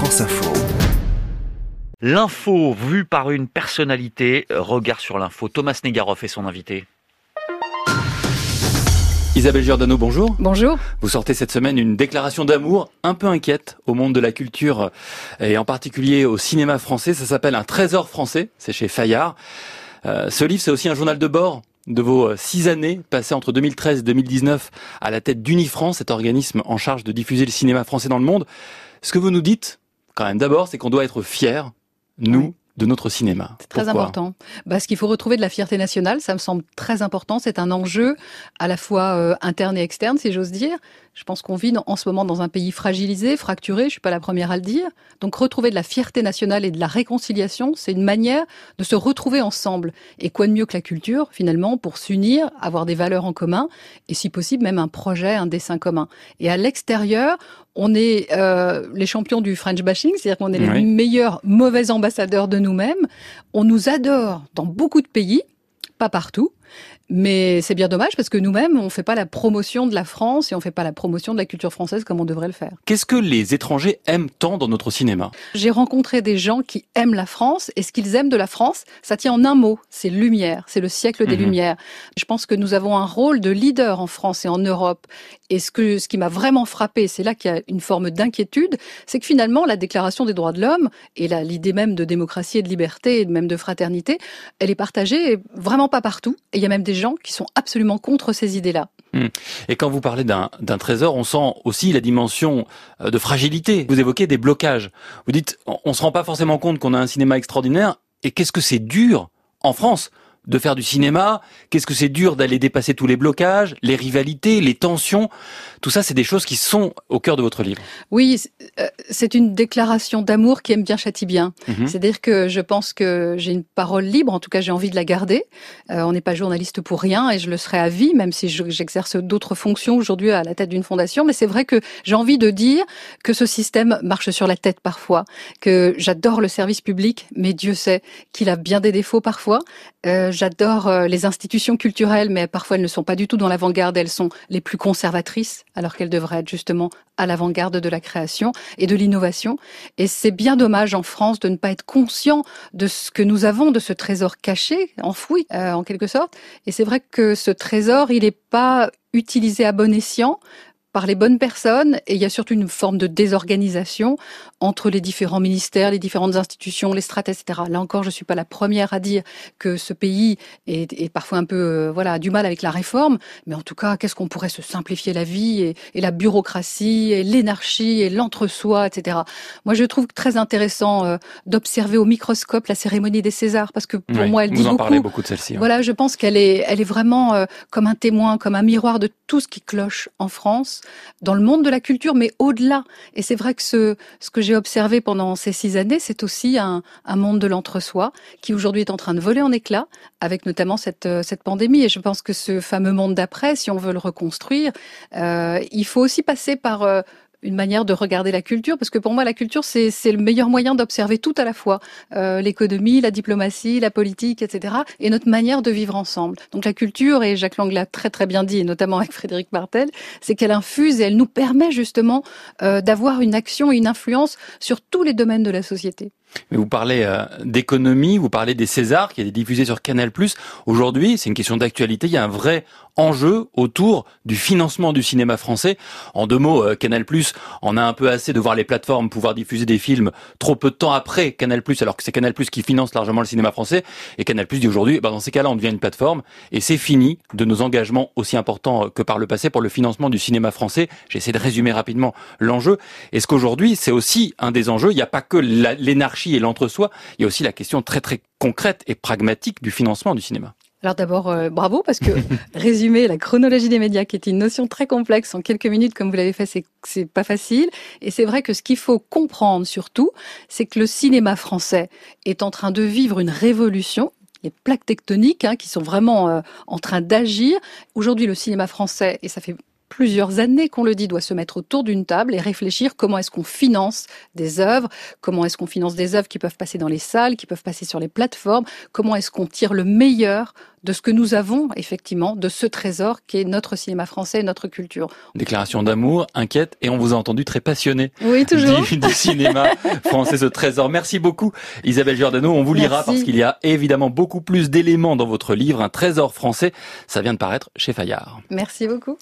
France Info. L'info vue par une personnalité. Regard sur l'info. Thomas Negaroff est son invité. Isabelle Giordano, bonjour. Bonjour. Vous sortez cette semaine une déclaration d'amour un peu inquiète au monde de la culture et en particulier au cinéma français. Ça s'appelle Un trésor français. C'est chez Fayard. Euh, ce livre, c'est aussi un journal de bord de vos euh, six années passées entre 2013 et 2019 à la tête d'Unifrance, cet organisme en charge de diffuser le cinéma français dans le monde. Ce que vous nous dites, quand même, d'abord, c'est qu'on doit être fiers, nous, de notre cinéma. C'est très important. Parce qu'il faut retrouver de la fierté nationale, ça me semble très important. C'est un enjeu à la fois euh, interne et externe, si j'ose dire. Je pense qu'on vit en ce moment dans un pays fragilisé, fracturé, je suis pas la première à le dire. Donc retrouver de la fierté nationale et de la réconciliation, c'est une manière de se retrouver ensemble. Et quoi de mieux que la culture, finalement, pour s'unir, avoir des valeurs en commun, et si possible même un projet, un dessin commun. Et à l'extérieur, on est euh, les champions du French bashing, c'est-à-dire qu'on est les meilleurs mauvais ambassadeurs de nous-mêmes. On nous adore dans beaucoup de pays, pas partout. Mais c'est bien dommage parce que nous-mêmes, on ne fait pas la promotion de la France et on ne fait pas la promotion de la culture française comme on devrait le faire. Qu'est-ce que les étrangers aiment tant dans notre cinéma? J'ai rencontré des gens qui aiment la France et ce qu'ils aiment de la France, ça tient en un mot, c'est lumière, c'est le siècle des mhm. lumières. Je pense que nous avons un rôle de leader en France et en Europe. Et ce, que, ce qui m'a vraiment frappé, c'est là qu'il y a une forme d'inquiétude, c'est que finalement la Déclaration des droits de l'homme et l'idée même de démocratie et de liberté et même de fraternité, elle est partagée vraiment pas partout. Et il y a même des gens qui sont absolument contre ces idées-là. Hmm. Et quand vous parlez d'un trésor, on sent aussi la dimension euh, de fragilité. Vous évoquez des blocages. Vous dites, on se rend pas forcément compte qu'on a un cinéma extraordinaire. Et qu'est-ce que c'est dur en France de faire du cinéma Qu'est-ce que c'est dur d'aller dépasser tous les blocages, les rivalités, les tensions Tout ça, c'est des choses qui sont au cœur de votre livre. Oui, euh, c'est une déclaration d'amour qui aime bien châtie bien. Mhm. C'est-à-dire que je pense que j'ai une parole libre, en tout cas j'ai envie de la garder. Euh, on n'est pas journaliste pour rien et je le serai à vie, même si j'exerce d'autres fonctions aujourd'hui à la tête d'une fondation. Mais c'est vrai que j'ai envie de dire que ce système marche sur la tête parfois, que j'adore le service public, mais Dieu sait qu'il a bien des défauts parfois. Euh, j'adore euh, les institutions culturelles, mais parfois elles ne sont pas du tout dans l'avant-garde, elles sont les plus conservatrices, alors qu'elles devraient être justement à l'avant-garde de la création et de l'innovation. Et c'est bien dommage en France de ne pas être conscient de ce que nous avons, de ce trésor caché, enfoui euh, en quelque sorte. Et c'est vrai que ce trésor, il n'est pas utilisé à bon escient par les bonnes personnes et il y a surtout une forme de désorganisation entre les différents ministères, les différentes institutions, les strates, etc. Là encore, je suis pas la première à dire que ce pays est, est parfois un peu euh, voilà du mal avec la réforme, mais en tout cas, qu'est-ce qu'on pourrait se simplifier la vie et, et la bureaucratie et l'énarchie et l'entre-soi, etc. Moi, je trouve très intéressant euh, d'observer au microscope la cérémonie des Césars parce que pour moi, elle dit vous en parlez beaucoup de celle-ci. Voilà, je pense qu'elle est, elle est vraiment euh, comme un témoin, comme un miroir de tout ce qui cloche en France dans le monde de la culture, mais au-delà. Et c'est vrai que ce, que j'ai observé pendant ces six années, c'est aussi un, un monde de l'entre-soi qui aujourd'hui est en train de voler en éclats, avec notamment cette, euh, cette pandémie. Et je pense que ce fameux monde d'après, si on veut le reconstruire, euh, il faut aussi passer par euh, une manière de regarder la culture, parce que pour moi, la culture, c'est le meilleur moyen d'observer tout à la fois, euh, l'économie, la diplomatie, la politique, etc., et notre manière de vivre ensemble. Donc la culture, et Jacques Lang l'a très très bien dit, et notamment avec Frédéric Martel, c'est qu'elle infuse et elle nous permet justement euh, d'avoir une action et une influence sur tous les domaines de la société. Mais vous parlez euh, d'économie, vous parlez des Césars qui est diffusé sur Canal+. Aujourd'hui, c'est une question d'actualité. Il y a un vrai enjeu autour du financement du cinéma français. En deux mots, euh, Canal+, on a un peu assez de voir les plateformes pouvoir diffuser des films trop peu de temps après Canal+, alors que c'est Canal+, qui finance largement le cinéma français. Et Canal+, dit aujourd'hui, bah dans ces cas-là, on devient une plateforme. Et c'est fini de nos engagements aussi importants que par le passé pour le financement du cinéma français. J'essaie de résumer rapidement l'enjeu. Est-ce qu'aujourd'hui, c'est aussi un des enjeux? Il n'y a pas que l'énarchie et l'entre-soi, il y a aussi la question très très concrète et pragmatique du financement du cinéma. Alors d'abord, euh, bravo, parce que résumer la chronologie des médias, qui est une notion très complexe en quelques minutes, comme vous l'avez fait, c'est, c'est pas facile. Et c'est vrai que ce qu'il faut comprendre surtout, c'est que le cinéma français est en train de vivre une révolution les plaques tectoniques hein, qui sont vraiment euh, en train d'agir. Aujourd'hui, le cinéma français, et ça fait plusieurs années qu'on le dit, doit se mettre autour d'une table et réfléchir comment est-ce qu'on finance des œuvres, comment est-ce qu'on finance des œuvres qui peuvent passer dans les salles, qui peuvent passer sur les plateformes, comment est-ce qu'on tire le meilleur de ce que nous avons effectivement, de ce trésor qui est notre cinéma français et notre culture. Déclaration d'amour, inquiète, et on vous a entendu très passionné oui, toujours. Du, cinéma français, ce trésor. Merci beaucoup Isabelle Giordano, on vous lira parce qu'il y a évidemment beaucoup plus d'éléments dans votre livre, un trésor français, ça vient de paraître chez Fayard. Merci beaucoup.